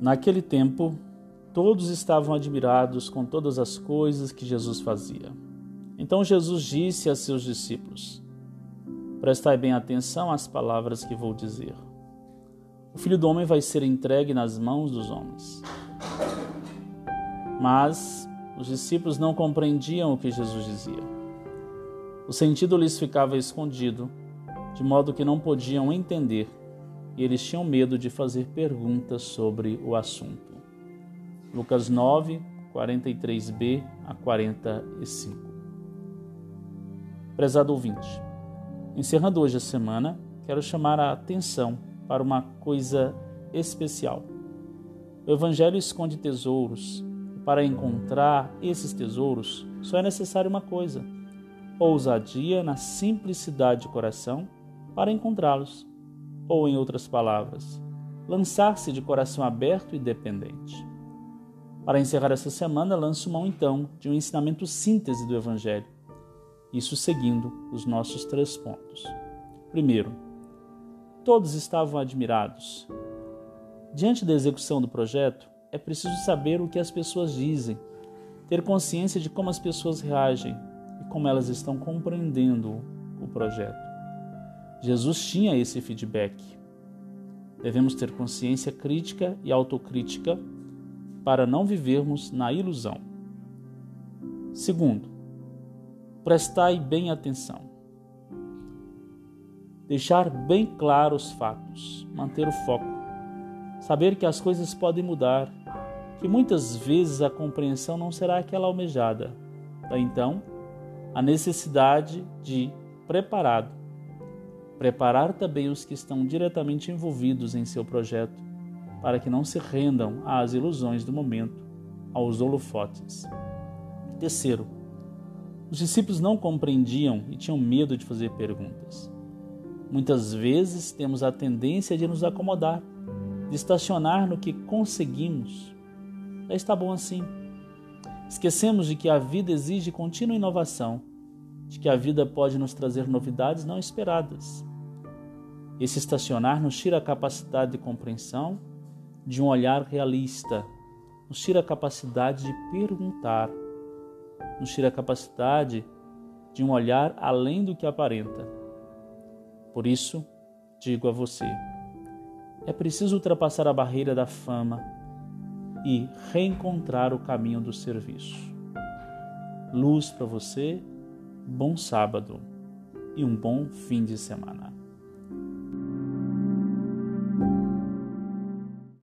Naquele tempo, todos estavam admirados com todas as coisas que Jesus fazia. Então Jesus disse a seus discípulos: Prestai bem atenção às palavras que vou dizer. O filho do homem vai ser entregue nas mãos dos homens. Mas os discípulos não compreendiam o que Jesus dizia. O sentido lhes ficava escondido, de modo que não podiam entender, e eles tinham medo de fazer perguntas sobre o assunto. Lucas 9, 43b a 45. Prezado ouvinte, encerrando hoje a semana, quero chamar a atenção para uma coisa especial. O Evangelho esconde tesouros, e para encontrar esses tesouros só é necessário uma coisa: ousadia na simplicidade de coração para encontrá-los. Ou, em outras palavras, lançar-se de coração aberto e dependente. Para encerrar essa semana, lanço mão então de um ensinamento síntese do Evangelho, isso seguindo os nossos três pontos. Primeiro, Todos estavam admirados. Diante da execução do projeto, é preciso saber o que as pessoas dizem, ter consciência de como as pessoas reagem e como elas estão compreendendo o projeto. Jesus tinha esse feedback. Devemos ter consciência crítica e autocrítica para não vivermos na ilusão. Segundo, prestai bem atenção. Deixar bem claro os fatos, manter o foco, saber que as coisas podem mudar, que muitas vezes a compreensão não será aquela almejada. Então, a necessidade de preparado, preparar também os que estão diretamente envolvidos em seu projeto, para que não se rendam às ilusões do momento, aos holofotes. Terceiro, os discípulos não compreendiam e tinham medo de fazer perguntas. Muitas vezes temos a tendência de nos acomodar, de estacionar no que conseguimos. Já está bom assim. Esquecemos de que a vida exige contínua inovação, de que a vida pode nos trazer novidades não esperadas. Esse estacionar nos tira a capacidade de compreensão, de um olhar realista, nos tira a capacidade de perguntar, nos tira a capacidade de um olhar além do que aparenta. Por isso, digo a você: é preciso ultrapassar a barreira da fama e reencontrar o caminho do serviço. Luz para você, bom sábado e um bom fim de semana.